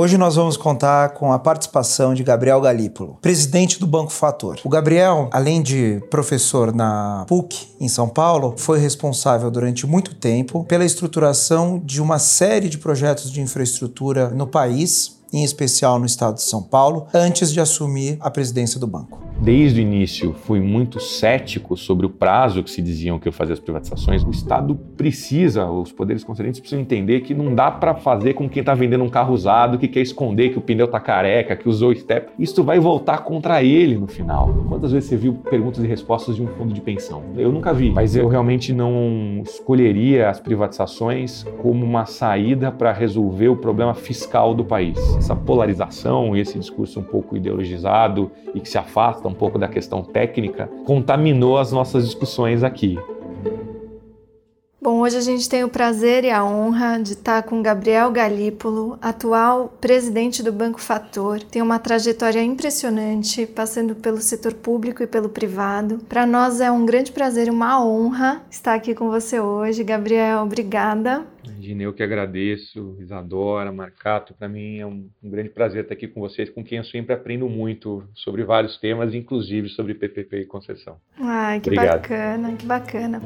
Hoje nós vamos contar com a participação de Gabriel Galípolo, presidente do Banco Fator. O Gabriel, além de professor na PUC em São Paulo, foi responsável durante muito tempo pela estruturação de uma série de projetos de infraestrutura no país, em especial no estado de São Paulo, antes de assumir a presidência do banco. Desde o início fui muito cético sobre o prazo que se diziam que eu fazia as privatizações. O Estado precisa, os poderes concedentes precisam entender que não dá para fazer com quem está vendendo um carro usado, que quer esconder que o pneu está careca, que usou step. Isso vai voltar contra ele no final. Quantas vezes você viu perguntas e respostas de um fundo de pensão? Eu nunca vi, mas eu realmente não escolheria as privatizações como uma saída para resolver o problema fiscal do país essa polarização e esse discurso um pouco ideologizado e que se afasta um pouco da questão técnica contaminou as nossas discussões aqui. Bom, hoje a gente tem o prazer e a honra de estar com Gabriel Galípolo, atual presidente do Banco Fator. Tem uma trajetória impressionante, passando pelo setor público e pelo privado. Para nós é um grande prazer e uma honra estar aqui com você hoje. Gabriel, obrigada. Imagina, eu que agradeço, Isadora, Marcato. Para mim é um, um, grande prazer estar aqui com vocês, com quem eu sempre aprendo muito sobre vários temas, inclusive sobre PPP e concessão. Ai, que Obrigado. bacana, que bacana.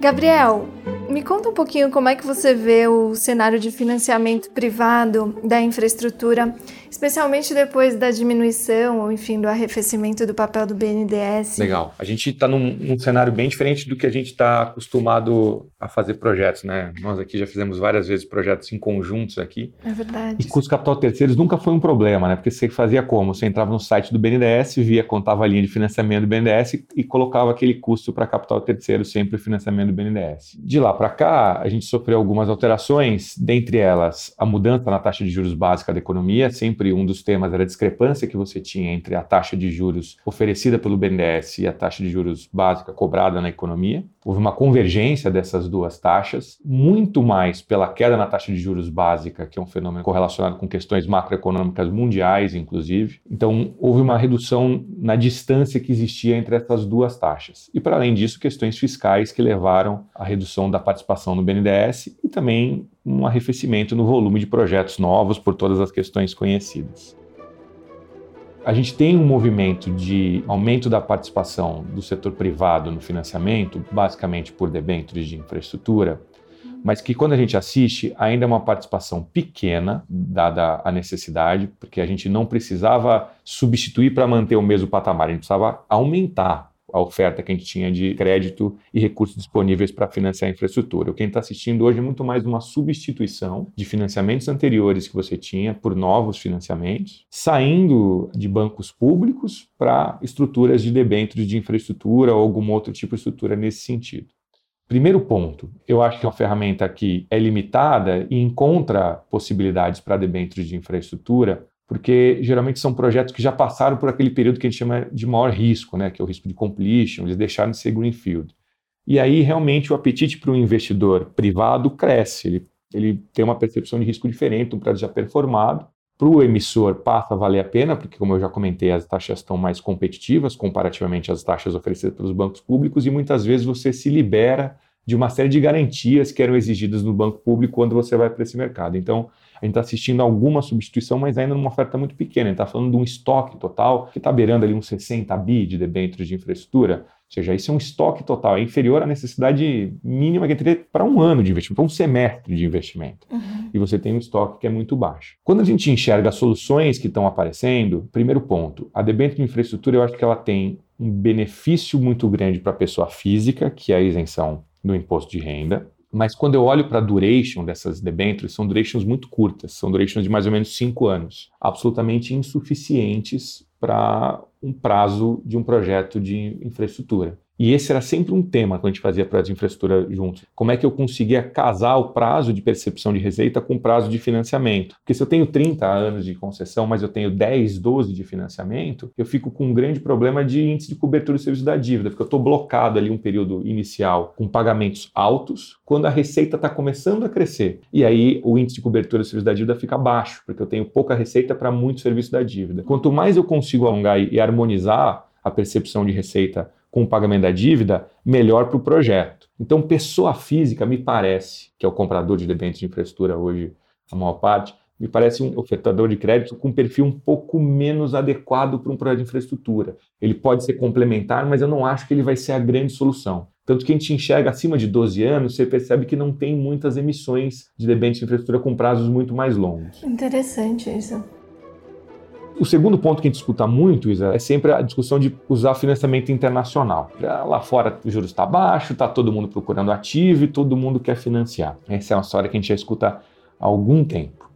Gabriel, me conta um pouquinho como é que você vê o cenário de financiamento privado da infraestrutura, especialmente depois da diminuição ou, enfim, do arrefecimento do papel do BNDES. Legal. A gente está num, num, cenário bem diferente do que a gente está acostumado a fazer projetos, né? Nós aqui já fizemos várias vezes projetos em conjuntos aqui. É verdade. E custo capital terceiros nunca foi um problema, né? Porque você fazia como? Você entrava no site do BNDES, via, contava a linha de financiamento do BNDES e colocava aquele custo para capital terceiro, sempre o financiamento do BNDES. De lá para cá, a gente sofreu algumas alterações, dentre elas a mudança na taxa de juros básica da economia. Sempre um dos temas era a discrepância que você tinha entre a taxa de juros oferecida pelo BNDES e a taxa de juros básica cobrada na economia. Houve uma convergência dessas duas taxas, muito mais pela queda na taxa de juros básica, que é um fenômeno correlacionado com questões macroeconômicas mundiais, inclusive. Então, houve uma redução na distância que existia entre essas duas taxas. E, para além disso, questões fiscais que levaram à redução da participação no BNDES e também um arrefecimento no volume de projetos novos por todas as questões conhecidas. A gente tem um movimento de aumento da participação do setor privado no financiamento, basicamente por debêntures de infraestrutura, mas que quando a gente assiste ainda é uma participação pequena, dada a necessidade, porque a gente não precisava substituir para manter o mesmo patamar, a gente precisava aumentar a oferta que a gente tinha de crédito e recursos disponíveis para financiar a infraestrutura. O que a gente está assistindo hoje é muito mais uma substituição de financiamentos anteriores que você tinha por novos financiamentos, saindo de bancos públicos para estruturas de debêntures de infraestrutura ou algum outro tipo de estrutura nesse sentido. Primeiro ponto, eu acho que é uma ferramenta que é limitada e encontra possibilidades para debêntures de infraestrutura porque geralmente são projetos que já passaram por aquele período que a gente chama de maior risco, né, que é o risco de completion, eles deixaram de ser greenfield. E aí realmente o apetite para o investidor privado cresce, ele, ele tem uma percepção de risco diferente, um projeto já performado. Para o emissor passa a valer a pena, porque como eu já comentei, as taxas estão mais competitivas comparativamente às taxas oferecidas pelos bancos públicos e muitas vezes você se libera de uma série de garantias que eram exigidas no banco público quando você vai para esse mercado. Então, a gente está assistindo alguma substituição, mas ainda numa oferta muito pequena. A gente está falando de um estoque total que está beirando ali uns 60 bi de debêntures de infraestrutura. Ou seja, isso é um estoque total, é inferior à necessidade mínima que teria para um ano de investimento, para um semestre de investimento. Uhum. E você tem um estoque que é muito baixo. Quando a gente enxerga as soluções que estão aparecendo, primeiro ponto, a debênture de infraestrutura eu acho que ela tem um benefício muito grande para a pessoa física, que é a isenção do imposto de renda. Mas quando eu olho para a duration dessas debêntures, são durations muito curtas, são durations de mais ou menos cinco anos, absolutamente insuficientes para um prazo de um projeto de infraestrutura. E esse era sempre um tema quando a gente fazia projetos de infraestrutura juntos. Como é que eu conseguia casar o prazo de percepção de receita com o prazo de financiamento? Porque se eu tenho 30 anos de concessão, mas eu tenho 10, 12 de financiamento, eu fico com um grande problema de índice de cobertura do serviço da dívida, porque eu estou blocado ali um período inicial com pagamentos altos, quando a receita está começando a crescer. E aí o índice de cobertura do serviço da dívida fica baixo, porque eu tenho pouca receita para muito serviço da dívida. Quanto mais eu consigo alongar e harmonizar a percepção de receita com o pagamento da dívida, melhor para o projeto. Então, pessoa física, me parece, que é o comprador de debêntures de infraestrutura hoje, a maior parte, me parece um ofertador de crédito com um perfil um pouco menos adequado para um projeto de infraestrutura. Ele pode ser complementar, mas eu não acho que ele vai ser a grande solução. Tanto que a gente enxerga acima de 12 anos, você percebe que não tem muitas emissões de debêntures de infraestrutura com prazos muito mais longos. Interessante isso. O segundo ponto que a gente escuta muito, Isa, é sempre a discussão de usar financiamento internacional. Lá fora o juros está baixo, está todo mundo procurando ativo e todo mundo quer financiar. Essa é uma história que a gente já escuta há algum tempo.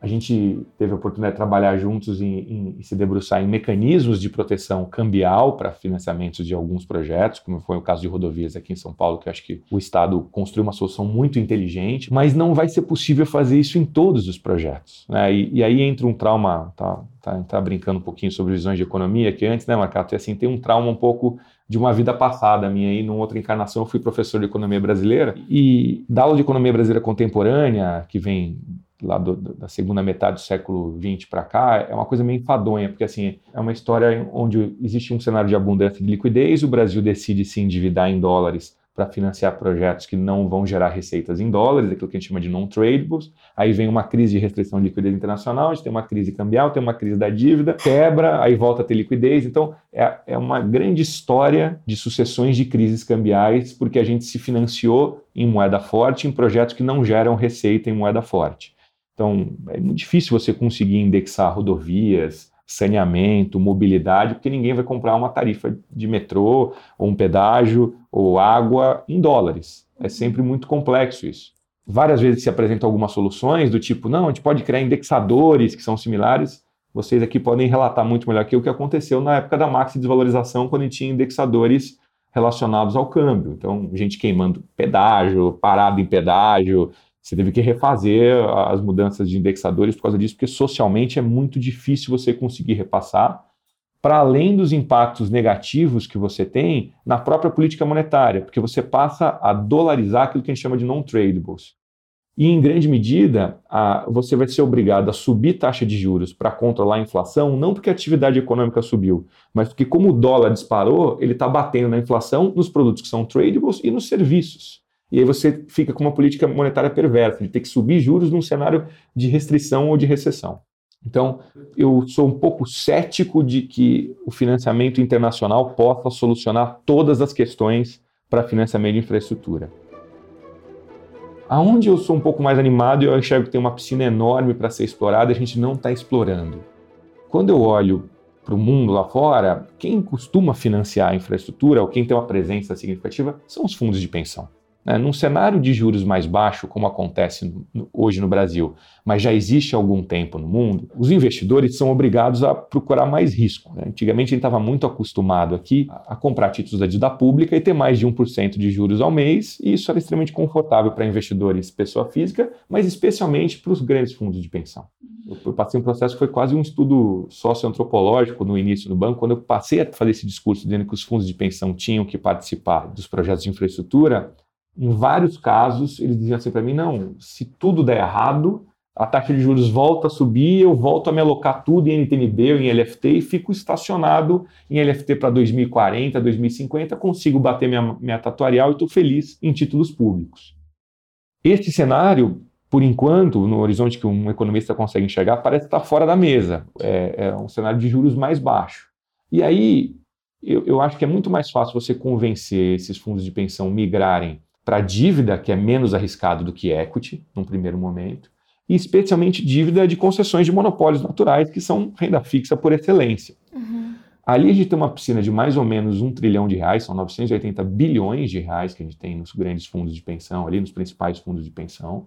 A gente teve a oportunidade de trabalhar juntos em se debruçar em mecanismos de proteção cambial para financiamentos de alguns projetos, como foi o caso de rodovias aqui em São Paulo, que acho que o Estado construiu uma solução muito inteligente, mas não vai ser possível fazer isso em todos os projetos. Né? E, e, aí entra um trauma, tá, tá, tá, brincando um pouquinho sobre visões de economia, que antes, né, Marcato, assim, tem um trauma um pouco de uma vida passada minha aí, numa outra encarnação, eu fui professor de economia brasileira e da aula de economia brasileira contemporânea, que vem lá do, da segunda metade do século XX para cá, é uma coisa meio enfadonha, porque assim, é uma história onde existe um cenário de abundância de liquidez, o Brasil decide se endividar em dólares para financiar projetos que não vão gerar receitas em dólares, aquilo que a gente chama de non-tradables. Aí vem uma crise de restrição de liquidez internacional, a gente tem uma crise cambial, tem uma crise da dívida, quebra, aí volta a ter liquidez. Então, é, é uma grande história de sucessões de crises cambiais, porque a gente se financiou em moeda forte em projetos que não geram receita em moeda forte. Então, é muito difícil você conseguir indexar rodovias, saneamento, mobilidade, porque ninguém vai comprar uma tarifa de metrô, ou um pedágio, ou água em dólares. É sempre muito complexo isso. Várias vezes se apresentam algumas soluções do tipo, não, a gente pode criar indexadores que são similares. Vocês aqui podem relatar muito melhor que o que aconteceu na época da maxi desvalorização, quando a gente tinha indexadores relacionados ao câmbio. Então, gente queimando pedágio, parado em pedágio, você teve que refazer as mudanças de indexadores por causa disso, porque socialmente é muito difícil você conseguir repassar, para além dos impactos negativos que você tem na própria política monetária, porque você passa a dolarizar aquilo que a gente chama de non-tradables. E, em grande medida, a, você vai ser obrigado a subir taxa de juros para controlar a inflação, não porque a atividade econômica subiu, mas porque, como o dólar disparou, ele está batendo na inflação nos produtos que são tradables e nos serviços. E aí você fica com uma política monetária perversa, de ter que subir juros num cenário de restrição ou de recessão. Então, eu sou um pouco cético de que o financiamento internacional possa solucionar todas as questões para financiamento de infraestrutura. Aonde eu sou um pouco mais animado, eu enxergo que tem uma piscina enorme para ser explorada a gente não está explorando. Quando eu olho para o mundo lá fora, quem costuma financiar a infraestrutura ou quem tem uma presença significativa são os fundos de pensão. Né? Num cenário de juros mais baixo, como acontece no, hoje no Brasil, mas já existe há algum tempo no mundo, os investidores são obrigados a procurar mais risco. Né? Antigamente a gente estava muito acostumado aqui a, a comprar títulos da dívida pública e ter mais de 1% de juros ao mês, e isso era extremamente confortável para investidores pessoa física, mas especialmente para os grandes fundos de pensão. Eu passei um processo que foi quase um estudo socioantropológico no início do banco, quando eu passei a fazer esse discurso dizendo que os fundos de pensão tinham que participar dos projetos de infraestrutura, em vários casos, eles diziam assim para mim: não, se tudo der errado, a taxa de juros volta a subir, eu volto a me alocar tudo em NTNB ou em LFT e fico estacionado em LFT para 2040, 2050, consigo bater minha meta atuarial e estou feliz em títulos públicos. Este cenário, por enquanto, no horizonte que um economista consegue enxergar, parece estar fora da mesa. É, é um cenário de juros mais baixo. E aí, eu, eu acho que é muito mais fácil você convencer esses fundos de pensão migrarem para dívida, que é menos arriscado do que equity, num primeiro momento, e especialmente dívida de concessões de monopólios naturais, que são renda fixa por excelência. Uhum. Ali a gente tem uma piscina de mais ou menos um trilhão de reais, são 980 bilhões de reais que a gente tem nos grandes fundos de pensão, ali nos principais fundos de pensão.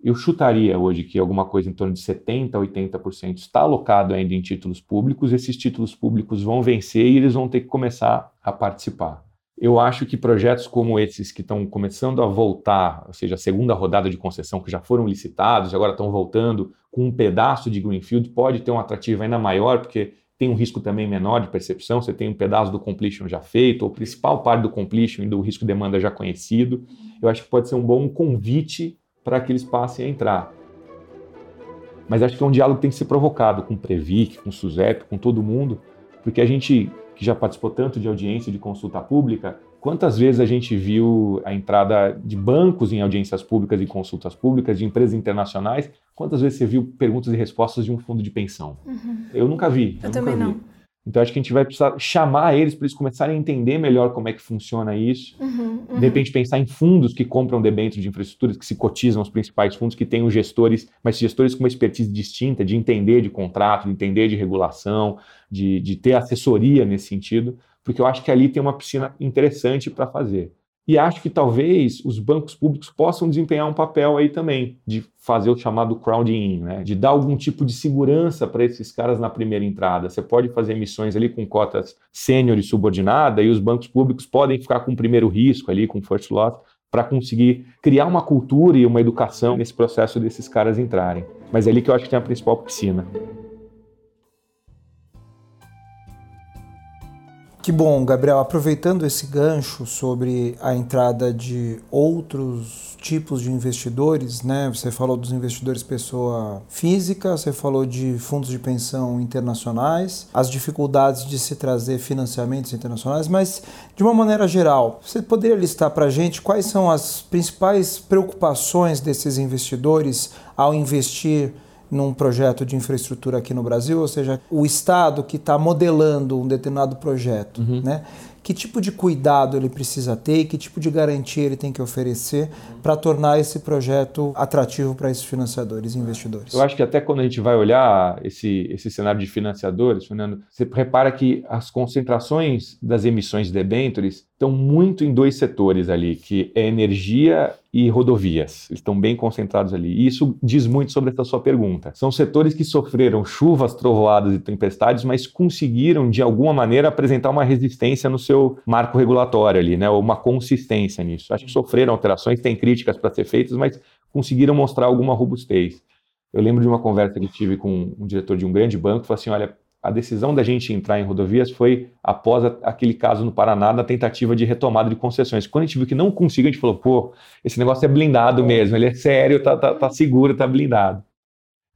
Eu chutaria hoje que alguma coisa em torno de 70% a 80% está alocado ainda em títulos públicos. Esses títulos públicos vão vencer e eles vão ter que começar a participar. Eu acho que projetos como esses que estão começando a voltar, ou seja, a segunda rodada de concessão que já foram licitados agora estão voltando com um pedaço de Greenfield, pode ter um atrativo ainda maior, porque tem um risco também menor de percepção, você tem um pedaço do completion já feito, ou principal parte do completion e do risco de demanda já conhecido. Eu acho que pode ser um bom convite para que eles passem a entrar. Mas acho que é um diálogo que tem que ser provocado com o Previc, com o SUSEP, com todo mundo, porque a gente que já participou tanto de audiência de consulta pública, quantas vezes a gente viu a entrada de bancos em audiências públicas e consultas públicas, de empresas internacionais, quantas vezes você viu perguntas e respostas de um fundo de pensão? Uhum. Eu nunca vi. Eu, eu também vi. não. Então acho que a gente vai precisar chamar eles para eles começarem a entender melhor como é que funciona isso. Uhum, uhum. De repente pensar em fundos que compram debêntures de infraestruturas, que se cotizam os principais fundos, que têm os gestores, mas gestores com uma expertise distinta de entender de contrato, de entender de regulação, de, de ter assessoria nesse sentido, porque eu acho que ali tem uma piscina interessante para fazer. E acho que talvez os bancos públicos possam desempenhar um papel aí também, de fazer o chamado crowding in, né? de dar algum tipo de segurança para esses caras na primeira entrada. Você pode fazer emissões ali com cotas sênior e subordinada, e os bancos públicos podem ficar com o primeiro risco ali, com first loss, para conseguir criar uma cultura e uma educação nesse processo desses caras entrarem. Mas é ali que eu acho que tem a principal piscina. Que bom, Gabriel. Aproveitando esse gancho sobre a entrada de outros tipos de investidores, né? Você falou dos investidores pessoa física, você falou de fundos de pensão internacionais, as dificuldades de se trazer financiamentos internacionais, mas de uma maneira geral, você poderia listar para a gente quais são as principais preocupações desses investidores ao investir num projeto de infraestrutura aqui no Brasil, ou seja, o Estado que está modelando um determinado projeto, uhum. né? que tipo de cuidado ele precisa ter e que tipo de garantia ele tem que oferecer para tornar esse projeto atrativo para esses financiadores e investidores. Eu acho que até quando a gente vai olhar esse, esse cenário de financiadores, Fernando, você repara que as concentrações das emissões de debêntures estão muito em dois setores ali, que é energia e rodovias. Eles estão bem concentrados ali. E isso diz muito sobre essa sua pergunta. São setores que sofreram chuvas, trovoadas e tempestades, mas conseguiram, de alguma maneira, apresentar uma resistência no seu marco regulatório ali, né? uma consistência nisso. Acho que sofreram alterações, tem críticas para ser feitas, mas conseguiram mostrar alguma robustez. Eu lembro de uma conversa que tive com um diretor de um grande banco, que falou assim, olha, a decisão da gente entrar em rodovias foi após a, aquele caso no Paraná da tentativa de retomada de concessões. Quando a gente viu que não conseguiu, a gente falou, pô, esse negócio é blindado mesmo, ele é sério, tá, tá, tá seguro, tá blindado.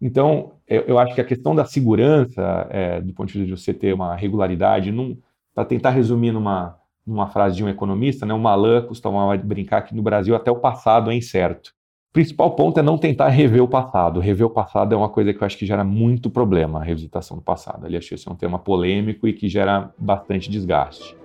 Então, eu, eu, acho que a questão da segurança, é, do ponto de vista de você ter uma regularidade, para tentar resumir numa, numa frase de um economista, né, o Malan costumava brincar que no Brasil até o passado é incerto. O principal ponto é não tentar rever o passado. Rever o passado é uma coisa que eu acho que gera muito problema, a revisitação do passado. Ali achei esse é um tema polêmico e que gera bastante desgaste.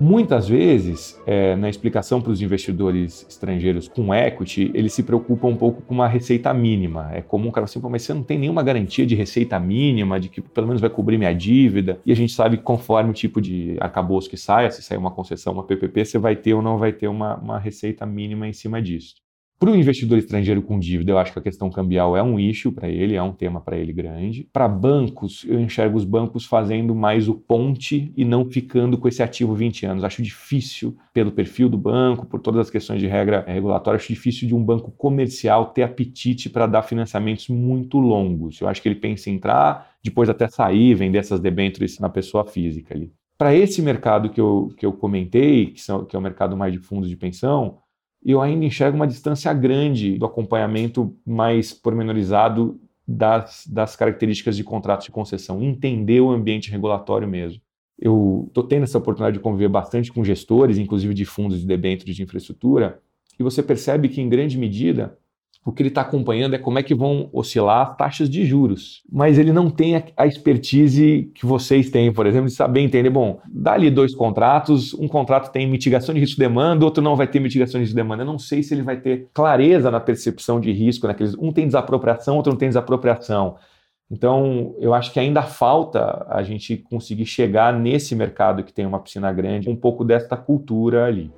Muitas vezes, é, na explicação para os investidores estrangeiros com equity, eles se preocupam um pouco com uma receita mínima. É comum o cara assim, mas você não tem nenhuma garantia de receita mínima, de que pelo menos vai cobrir minha dívida. E a gente sabe que conforme o tipo de arcabouço que saia, se sair uma concessão, uma PPP, você vai ter ou não vai ter uma, uma receita mínima em cima disso. Para o investidor estrangeiro com dívida, eu acho que a questão cambial é um issue para ele, é um tema para ele grande. Para bancos, eu enxergo os bancos fazendo mais o ponte e não ficando com esse ativo 20 anos. Acho difícil, pelo perfil do banco, por todas as questões de regra regulatória, acho difícil de um banco comercial ter apetite para dar financiamentos muito longos. Eu acho que ele pensa em entrar, depois até sair, vender essas debêntures na pessoa física ali. Para esse mercado que eu, que eu comentei, que, são, que é o mercado mais de fundos de pensão, eu ainda enxergo uma distância grande do acompanhamento mais pormenorizado das, das características de contratos de concessão, entender o ambiente regulatório mesmo. Eu estou tendo essa oportunidade de conviver bastante com gestores, inclusive de fundos de debêntures de infraestrutura, e você percebe que, em grande medida, o que ele está acompanhando é como é que vão oscilar as taxas de juros. Mas ele não tem a expertise que vocês têm, por exemplo, de saber entender, bom, dá ali dois contratos, um contrato tem mitigação de risco de demanda, outro não vai ter mitigação de risco de demanda. Eu não sei se ele vai ter clareza na percepção de risco, naqueles, um tem desapropriação, outro não tem desapropriação. Então, eu acho que ainda falta a gente conseguir chegar nesse mercado que tem uma piscina grande, um pouco desta cultura ali.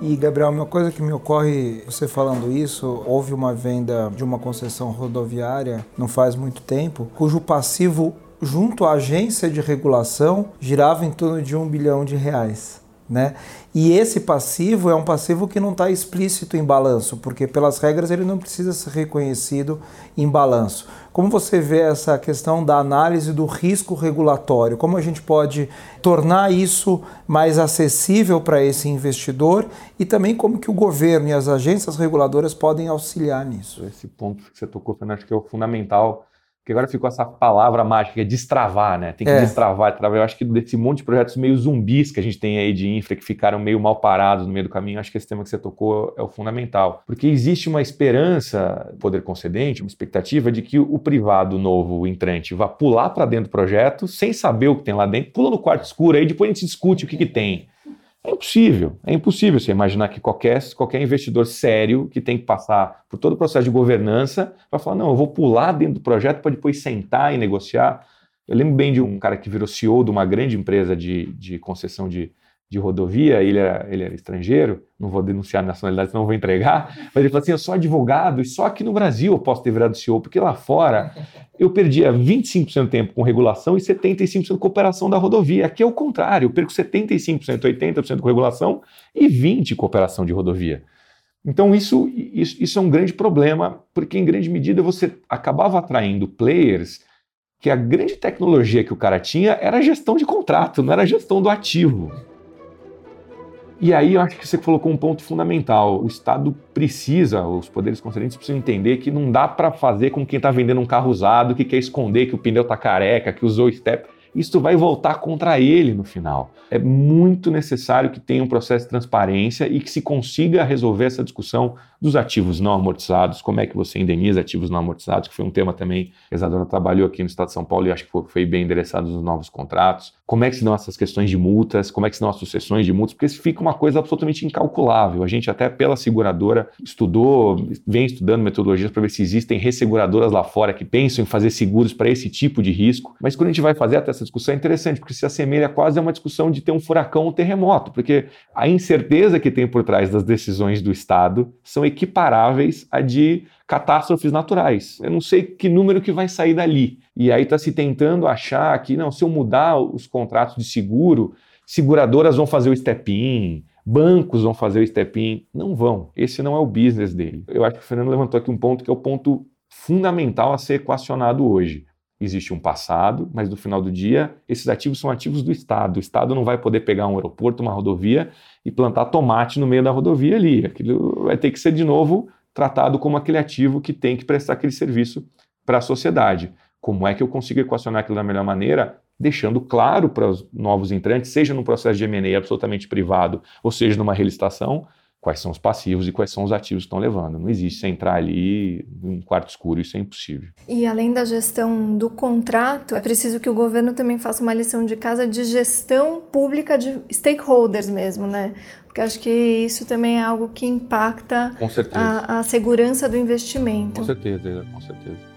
E, Gabriel, uma coisa que me ocorre, você falando isso, houve uma venda de uma concessão rodoviária não faz muito tempo, cujo passivo junto à agência de regulação, girava em torno de um bilhão de reais. Né? E esse passivo é um passivo que não está explícito em balanço, porque pelas regras ele não precisa ser reconhecido em balanço. Como você vê essa questão da análise do risco regulatório? Como a gente pode tornar isso mais acessível para esse investidor e também como que o governo e as agências reguladoras podem auxiliar nisso? Esse ponto que você tocou, Fernando, acho que é o fundamental que agora ficou essa palavra mágica, é destravar, né? Tem que é. destravar, destravar. Eu acho que desse monte de projetos meio zumbis que a gente tem aí de infra, que ficaram meio mal parados no meio do caminho, acho que esse tema que você tocou é o fundamental. Porque existe uma esperança, poder concedente, uma expectativa de que o privado novo, o entrante, vá pular para dentro do projeto sem saber o que tem lá dentro, pula no quarto escuro, aí depois a gente discute o que, que tem. É impossível, é impossível você imaginar que qualquer, qualquer investidor sério que tem que passar por todo o processo de governança vai falar: não, eu vou pular dentro do projeto para depois sentar e negociar. Eu lembro bem de um cara que virou CEO de uma grande empresa de, de concessão de, de rodovia, ele era, ele era estrangeiro, não vou denunciar a nacionalidade, senão vou entregar, mas ele falou assim, eu sou advogado e só aqui no Brasil eu posso ter virado CEO, porque lá fora eu perdia 25% do tempo com regulação e 75% com cooperação da rodovia. Aqui é o contrário, eu perco 75%, 80% com regulação e 20% cooperação de rodovia. Então isso, isso, isso é um grande problema, porque em grande medida você acabava atraindo players que a grande tecnologia que o cara tinha era a gestão de contrato, não era a gestão do ativo. E aí eu acho que você colocou um ponto fundamental. O Estado precisa, os poderes concedentes precisam entender que não dá para fazer com quem está vendendo um carro usado, que quer esconder que o pneu está careca, que usou step isso vai voltar contra ele no final. É muito necessário que tenha um processo de transparência e que se consiga resolver essa discussão dos ativos não amortizados, como é que você indeniza ativos não amortizados, que foi um tema também que a Isadora trabalhou aqui no Estado de São Paulo e acho que foi bem endereçado nos novos contratos. Como é que se dão essas questões de multas, como é que se dão as sucessões de multas, porque fica uma coisa absolutamente incalculável. A gente até pela seguradora estudou, vem estudando metodologias para ver se existem resseguradoras lá fora que pensam em fazer seguros para esse tipo de risco, mas quando a gente vai fazer até essa discussão é interessante, porque se assemelha quase a uma discussão de ter um furacão ou um terremoto, porque a incerteza que tem por trás das decisões do Estado são equiparáveis à de catástrofes naturais. Eu não sei que número que vai sair dali. E aí está se tentando achar que, não, se eu mudar os contratos de seguro, seguradoras vão fazer o step-in, bancos vão fazer o step-in. Não vão. Esse não é o business dele. Eu acho que o Fernando levantou aqui um ponto que é o ponto fundamental a ser equacionado hoje. Existe um passado, mas no final do dia, esses ativos são ativos do Estado. O Estado não vai poder pegar um aeroporto, uma rodovia e plantar tomate no meio da rodovia ali. Aquilo vai ter que ser de novo tratado como aquele ativo que tem que prestar aquele serviço para a sociedade. Como é que eu consigo equacionar aquilo da melhor maneira? Deixando claro para os novos entrantes, seja num processo de M&A absolutamente privado, ou seja numa relicitação, quais são os passivos e quais são os ativos que estão levando. Não existe você entrar ali em quarto escuro, isso é impossível. E além da gestão do contrato, é preciso que o governo também faça uma lição de casa de gestão pública de stakeholders mesmo, né? Porque acho que isso também é algo que impacta a, a segurança do investimento. Com certeza, com certeza.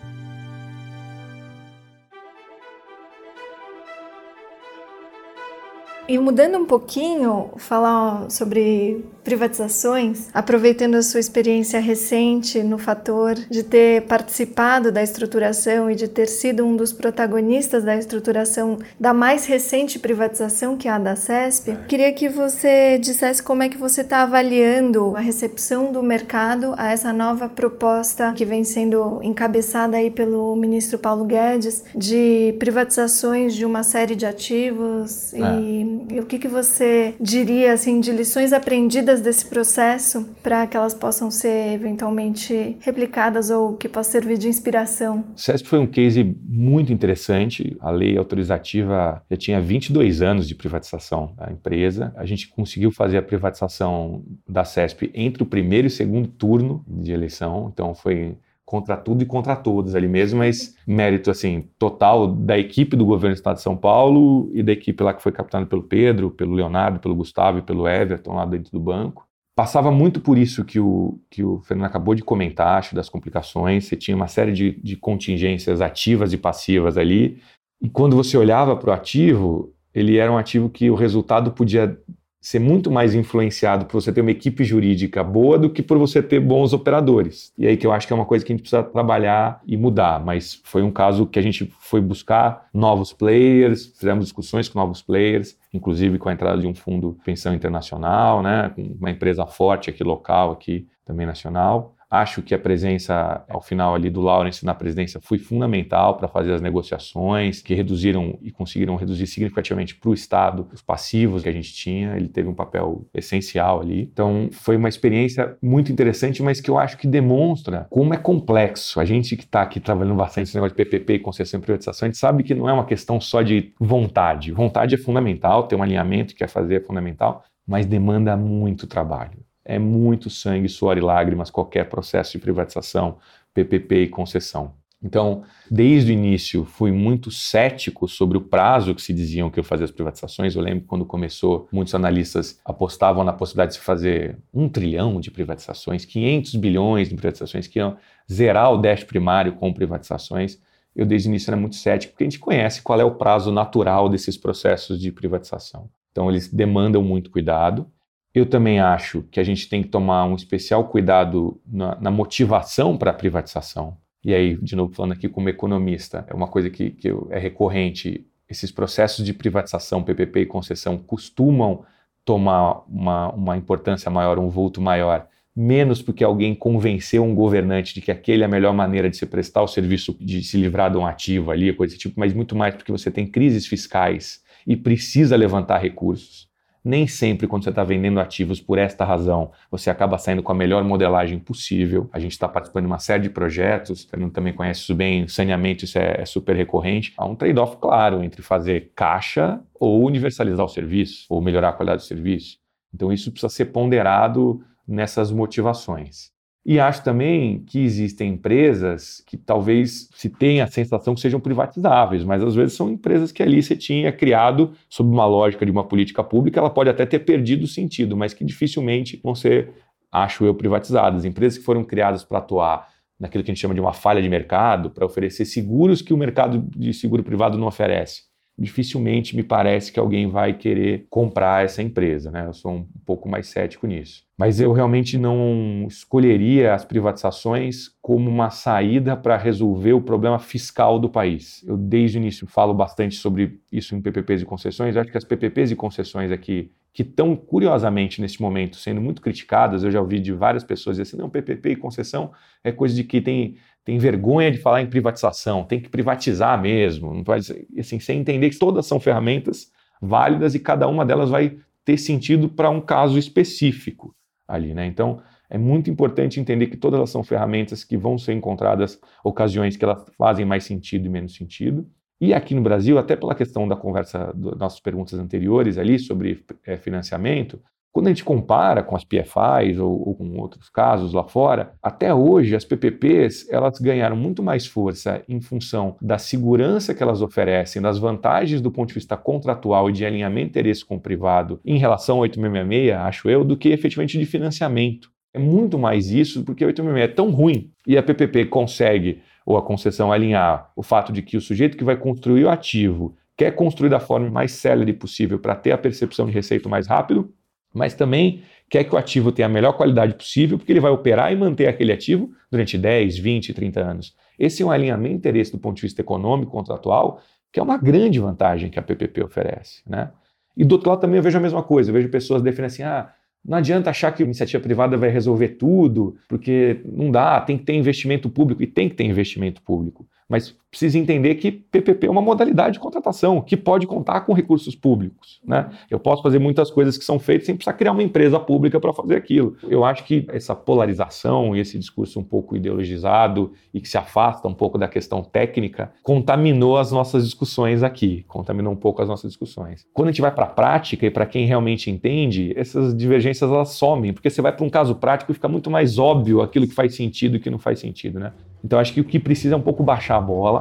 E mudando um pouquinho, falar sobre privatizações, aproveitando a sua experiência recente no fator de ter participado da estruturação e de ter sido um dos protagonistas da estruturação da mais recente privatização, que é a da CESP, queria que você dissesse como é que você está avaliando a recepção do mercado a essa nova proposta que vem sendo encabeçada aí pelo ministro Paulo Guedes de privatizações de uma série de ativos é. e, o que, que você diria assim de lições aprendidas desse processo para que elas possam ser eventualmente replicadas ou que possa servir de inspiração? O CESP foi um case muito interessante. A lei autorizativa já tinha 22 anos de privatização da empresa. A gente conseguiu fazer a privatização da CESP entre o primeiro e o segundo turno de eleição, então foi contra tudo e contra todos ali mesmo, mas mérito assim total da equipe do governo do estado de São Paulo e da equipe lá que foi captada pelo Pedro, pelo Leonardo, pelo Gustavo e pelo Everton lá dentro do banco. Passava muito por isso que o, que o Fernando acabou de comentar, acho, das complicações. Você tinha uma série de, de contingências ativas e passivas ali. E quando você olhava para o ativo, ele era um ativo que o resultado podia ser muito mais influenciado por você ter uma equipe jurídica boa do que por você ter bons operadores. E aí que eu acho que é uma coisa que a gente precisa trabalhar e mudar, mas foi um caso que a gente foi buscar novos players, fizemos discussões com novos players, inclusive com a entrada de um fundo pensão internacional, né, com uma empresa forte aqui local, aqui também nacional. Acho que a presença ao final ali do Lawrence na presidência foi fundamental para fazer as negociações, que reduziram e conseguiram reduzir significativamente para o Estado os passivos que a gente tinha. Ele teve um papel essencial ali. Então, foi uma experiência muito interessante, mas que eu acho que demonstra como é complexo. A gente que está aqui trabalhando bastante nesse negócio de PPP e concessão e privatização, a gente sabe que não é uma questão só de vontade. Vontade é fundamental, ter um alinhamento que quer fazer é fundamental, mas demanda muito trabalho é muito sangue, suor e lágrimas qualquer processo de privatização, PPP e concessão. Então, desde o início, fui muito cético sobre o prazo que se diziam que eu fazia as privatizações. Eu lembro quando começou, muitos analistas apostavam na possibilidade de se fazer um trilhão de privatizações, 500 bilhões de privatizações, que iam zerar o déficit primário com privatizações. Eu, desde o início, era muito cético, porque a gente conhece qual é o prazo natural desses processos de privatização. Então, eles demandam muito cuidado. Eu também acho que a gente tem que tomar um especial cuidado na, na motivação para a privatização. E aí, de novo, falando aqui como economista, é uma coisa que, que é recorrente. Esses processos de privatização, PPP e concessão, costumam tomar uma, uma importância maior, um vulto maior, menos porque alguém convenceu um governante de que aquele é a melhor maneira de se prestar o serviço, de se livrar de um ativo ali, coisa desse tipo, mas muito mais porque você tem crises fiscais e precisa levantar recursos. Nem sempre, quando você está vendendo ativos por esta razão, você acaba saindo com a melhor modelagem possível. A gente está participando de uma série de projetos, você também conhece isso bem, saneamento, isso é, é super recorrente. Há um trade-off claro entre fazer caixa ou universalizar o serviço, ou melhorar a qualidade do serviço. Então, isso precisa ser ponderado nessas motivações. E acho também que existem empresas que talvez se tenha a sensação que sejam privatizáveis, mas às vezes são empresas que ali você tinha criado sob uma lógica de uma política pública, ela pode até ter perdido o sentido, mas que dificilmente vão ser, acho eu, privatizadas. Empresas que foram criadas para atuar naquilo que a gente chama de uma falha de mercado, para oferecer seguros que o mercado de seguro privado não oferece dificilmente me parece que alguém vai querer comprar essa empresa, né? Eu sou um pouco mais cético nisso. Mas eu realmente não escolheria as privatizações como uma saída para resolver o problema fiscal do país. Eu desde o início falo bastante sobre isso em PPPs e concessões. Eu acho que as PPPs e concessões aqui que estão curiosamente nesse momento sendo muito criticadas, eu já ouvi de várias pessoas dizer assim, não, PPP e concessão é coisa de que tem tem vergonha de falar em privatização, tem que privatizar mesmo. Não pode, assim, sem entender que todas são ferramentas válidas e cada uma delas vai ter sentido para um caso específico ali, né? Então, é muito importante entender que todas elas são ferramentas que vão ser encontradas ocasiões que elas fazem mais sentido e menos sentido. E aqui no Brasil, até pela questão da conversa das nossas perguntas anteriores ali sobre é, financiamento, quando a gente compara com as PFIs ou, ou, com outros casos lá fora, até hoje as PPPs elas ganharam muito mais força em função da segurança que elas oferecem, das vantagens do ponto de vista contratual e de alinhamento de interesse com o privado em relação ao 8666, acho eu, do que efetivamente de financiamento. É muito mais isso, porque o 866 é tão ruim e a PPP consegue, ou a concessão, alinhar o fato de que o sujeito que vai construir o ativo quer construir da forma mais célere possível para ter a percepção de receita mais rápido, mas também quer que o ativo tenha a melhor qualidade possível, porque ele vai operar e manter aquele ativo durante 10, 20, 30 anos. Esse é um alinhamento de interesse do ponto de vista econômico, contratual, que é uma grande vantagem que a PPP oferece. Né? E do outro lado também eu vejo a mesma coisa, eu vejo pessoas defendendo assim, ah, não adianta achar que a iniciativa privada vai resolver tudo, porque não dá, tem que ter investimento público, e tem que ter investimento público. Mas precisa entender que PPP é uma modalidade de contratação que pode contar com recursos públicos. Né? Eu posso fazer muitas coisas que são feitas sem precisar criar uma empresa pública para fazer aquilo. Eu acho que essa polarização e esse discurso um pouco ideologizado e que se afasta um pouco da questão técnica contaminou as nossas discussões aqui, contaminou um pouco as nossas discussões. Quando a gente vai para a prática e para quem realmente entende, essas divergências elas somem, porque você vai para um caso prático e fica muito mais óbvio aquilo que faz sentido e que não faz sentido. Né? Então acho que o que precisa é um pouco baixar a bola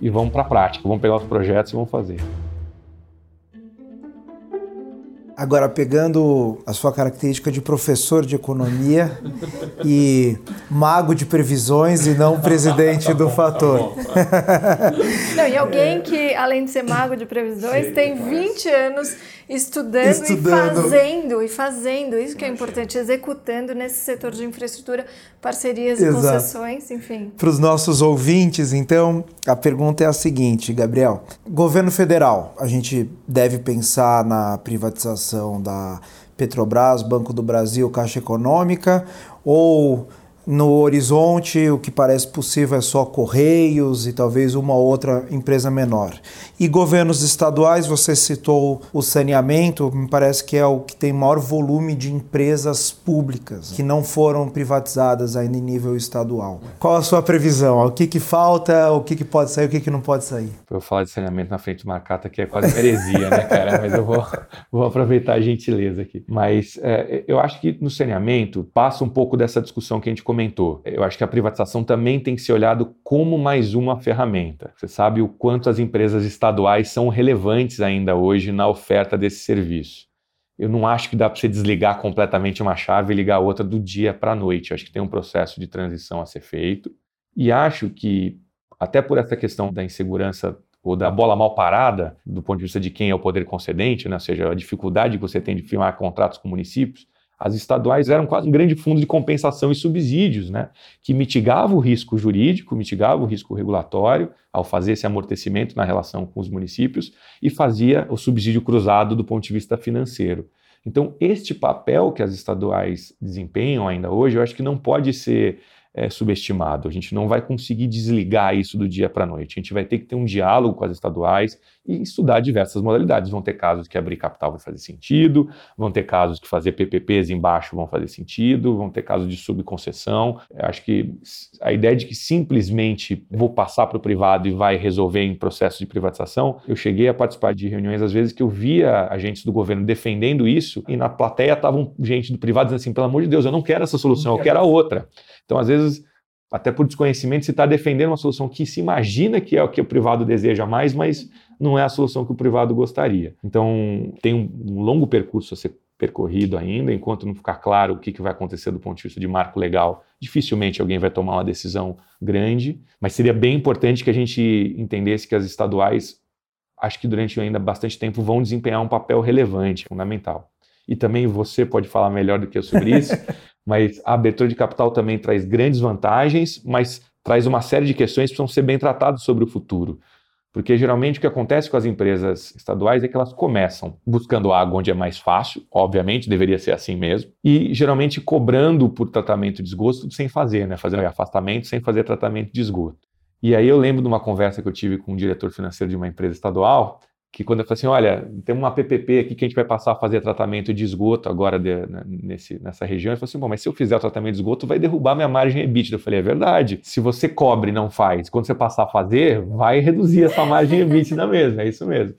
e vamos para a prática, vamos pegar os projetos e vamos fazer. Agora, pegando a sua característica de professor de economia e mago de previsões e não presidente do fator. Não, e alguém que, além de ser mago de previsões, Sim, tem 20 anos estudando, estudando, e fazendo, e fazendo, isso que é importante, executando nesse setor de infraestrutura, parcerias Exato. e concessões, enfim. Para os nossos ouvintes, então, a pergunta é a seguinte, Gabriel. Governo federal, a gente deve pensar na privatização da Petrobras, Banco do Brasil, Caixa Econômica, ou no horizonte, o que parece possível é só Correios e talvez uma outra empresa menor. E governos estaduais, você citou o saneamento, me parece que é o que tem maior volume de empresas públicas que não foram privatizadas ainda em nível estadual. Qual a sua previsão? O que, que falta, o que, que pode sair, o que, que não pode sair? Eu falar de saneamento na frente de uma carta que é quase heresia, né, cara? Mas eu vou, vou aproveitar a gentileza aqui. Mas é, eu acho que no saneamento passa um pouco dessa discussão que a gente comentou comentou. Eu acho que a privatização também tem que ser olhado como mais uma ferramenta. Você sabe o quanto as empresas estaduais são relevantes ainda hoje na oferta desse serviço. Eu não acho que dá para você desligar completamente uma chave e ligar outra do dia para a noite. Eu acho que tem um processo de transição a ser feito. E acho que, até por essa questão da insegurança ou da bola mal parada, do ponto de vista de quem é o poder concedente, né? ou seja, a dificuldade que você tem de firmar contratos com municípios, as estaduais eram quase um grande fundo de compensação e subsídios, né, que mitigava o risco jurídico, mitigava o risco regulatório ao fazer esse amortecimento na relação com os municípios e fazia o subsídio cruzado do ponto de vista financeiro. Então, este papel que as estaduais desempenham ainda hoje, eu acho que não pode ser é, subestimado. A gente não vai conseguir desligar isso do dia para a noite. A gente vai ter que ter um diálogo com as estaduais e estudar diversas modalidades. Vão ter casos que abrir capital vai fazer sentido, vão ter casos que fazer PPPs embaixo vão fazer sentido, vão ter casos de subconcessão. Acho que a ideia de que simplesmente vou passar para o privado e vai resolver em processo de privatização, eu cheguei a participar de reuniões às vezes que eu via agentes do governo defendendo isso e na plateia estavam gente do privado dizendo assim, pelo amor de Deus, eu não quero essa solução, eu quero a outra. Então, às vezes, até por desconhecimento, se está defendendo uma solução que se imagina que é o que o privado deseja mais, mas não é a solução que o privado gostaria. Então, tem um, longo percurso a ser percorrido ainda, enquanto não ficar claro o que, que vai acontecer do ponto de vista de marco legal, dificilmente alguém vai tomar uma decisão grande, mas seria bem importante que a gente entendesse que as estaduais, acho que durante ainda bastante tempo, vão desempenhar um papel relevante, fundamental. E também você pode falar melhor do que eu sobre isso, mas a abertura de capital também traz grandes vantagens, mas traz uma série de questões que precisam ser bem tratadas sobre o futuro. Porque geralmente o que acontece com as empresas estaduais é que elas começam buscando água onde é mais fácil, obviamente deveria ser assim mesmo, e geralmente cobrando por tratamento de esgoto sem fazer, né? fazendo afastamento sem fazer tratamento de esgoto. E aí eu lembro de uma conversa que eu tive com um diretor financeiro de uma empresa estadual, que quando eu falei assim, olha, tem uma PPP aqui que a gente vai passar a fazer tratamento de esgoto agora de, né, nesse, nessa região, ele falou assim, bom, mas se eu fizer o tratamento de esgoto, vai derrubar minha margem EBITDA. Eu falei, é verdade. Se você cobre e não faz, quando você passar a fazer, vai reduzir essa margem EBITDA mesmo, é isso mesmo.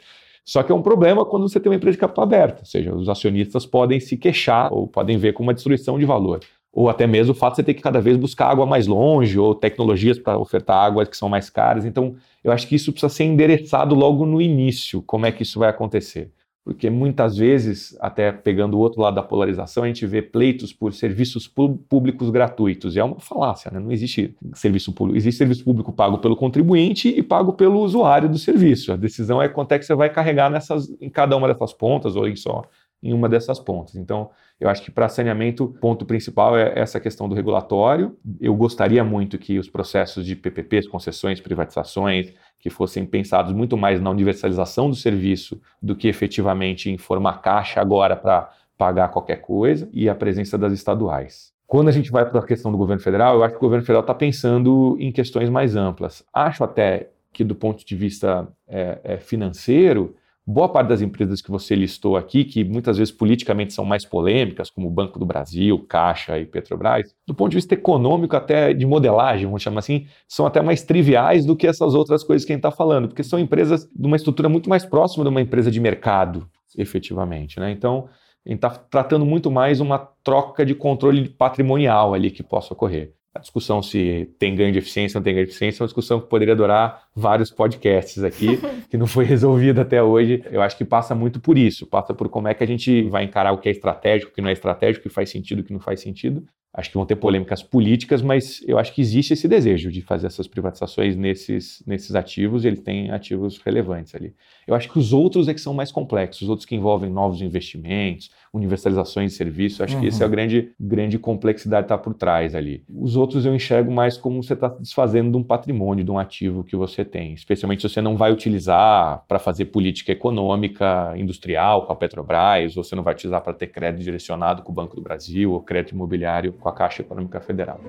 Só que é um problema quando você tem uma empresa de capital aberta, ou seja, os acionistas podem se queixar ou podem ver como uma destruição de valor ou até mesmo o fato de você ter que cada vez buscar água mais longe, ou tecnologias para ofertar água que são mais caras. Então, eu acho que isso precisa ser endereçado logo no início, como é que isso vai acontecer. Porque muitas vezes, até pegando o outro lado da polarização, a gente vê pleitos por serviços públicos gratuitos. E é uma falácia, né? não existe serviço público. Existe serviço público pago pelo contribuinte e pago pelo usuário do serviço. A decisão é quanto é que você vai carregar nessas, em cada uma dessas pontas ou em só em uma dessas pontas. Então, eu acho que para saneamento, o ponto principal é essa questão do regulatório. Eu gostaria muito que os processos de PPPs, concessões, privatizações, que fossem pensados muito mais na universalização do serviço do que efetivamente em formar caixa agora para pagar qualquer coisa e a presença das estaduais. Quando a gente vai para a questão do governo federal, eu acho que o governo federal está pensando em questões mais amplas. Acho até que, do ponto de vista é, é, financeiro, boa parte das empresas que você listou aqui, que muitas vezes politicamente são mais polêmicas, como o Banco do Brasil, Caixa e Petrobras, do ponto de vista econômico, até de modelagem, vamos chamar assim, são até mais triviais do que essas outras coisas que a gente está falando, porque são empresas de uma estrutura muito mais próxima de uma empresa de mercado, efetivamente. Né? Então, a gente está tratando muito mais uma troca de controle patrimonial ali que possa ocorrer. A discussão se tem ganho de eficiência ou não tem ganho de eficiência é uma discussão que poderia durar vários podcasts aqui, que não foi resolvida até hoje. Eu acho que passa muito por isso, passa por como é que a gente vai encarar o que é estratégico, o que não é estratégico, o que faz sentido, o que não faz sentido. Acho que vão ter polêmicas políticas, mas eu acho que existe esse desejo de fazer essas privatizações nesses, nesses ativos, e eles têm ativos relevantes ali. Eu acho que os outros é que são mais complexos, os outros que envolvem novos investimentos, universalizações de serviço, acho uhum. que essa é a grande, grande complexidade que está por trás ali. Os outros eu enxergo mais como você está desfazendo de um patrimônio, de um ativo que você tem, especialmente se você não vai utilizar para fazer política econômica, industrial com a Petrobras, ou você não vai utilizar para ter crédito direcionado com o Banco do Brasil, ou crédito imobiliário com a Caixa Econômica Federal.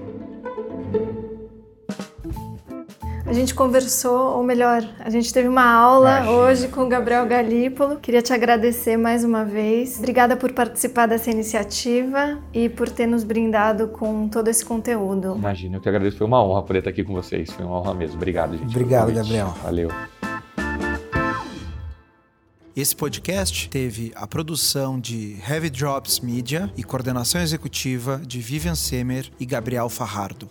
A gente conversou, ou melhor, a gente teve uma aula Imagina. hoje com o Gabriel Galípolo. Queria te agradecer mais uma vez. Obrigada por participar dessa iniciativa e por ter nos brindado com todo esse conteúdo. Imagina, eu que agradeço. Foi uma honra poder estar aqui com vocês. Foi uma honra mesmo. Obrigado, gente. Obrigado, Gabriel. Valeu. Esse podcast teve a produção de Heavy Drops Media e coordenação executiva de Vivian Semer e Gabriel Farrardo.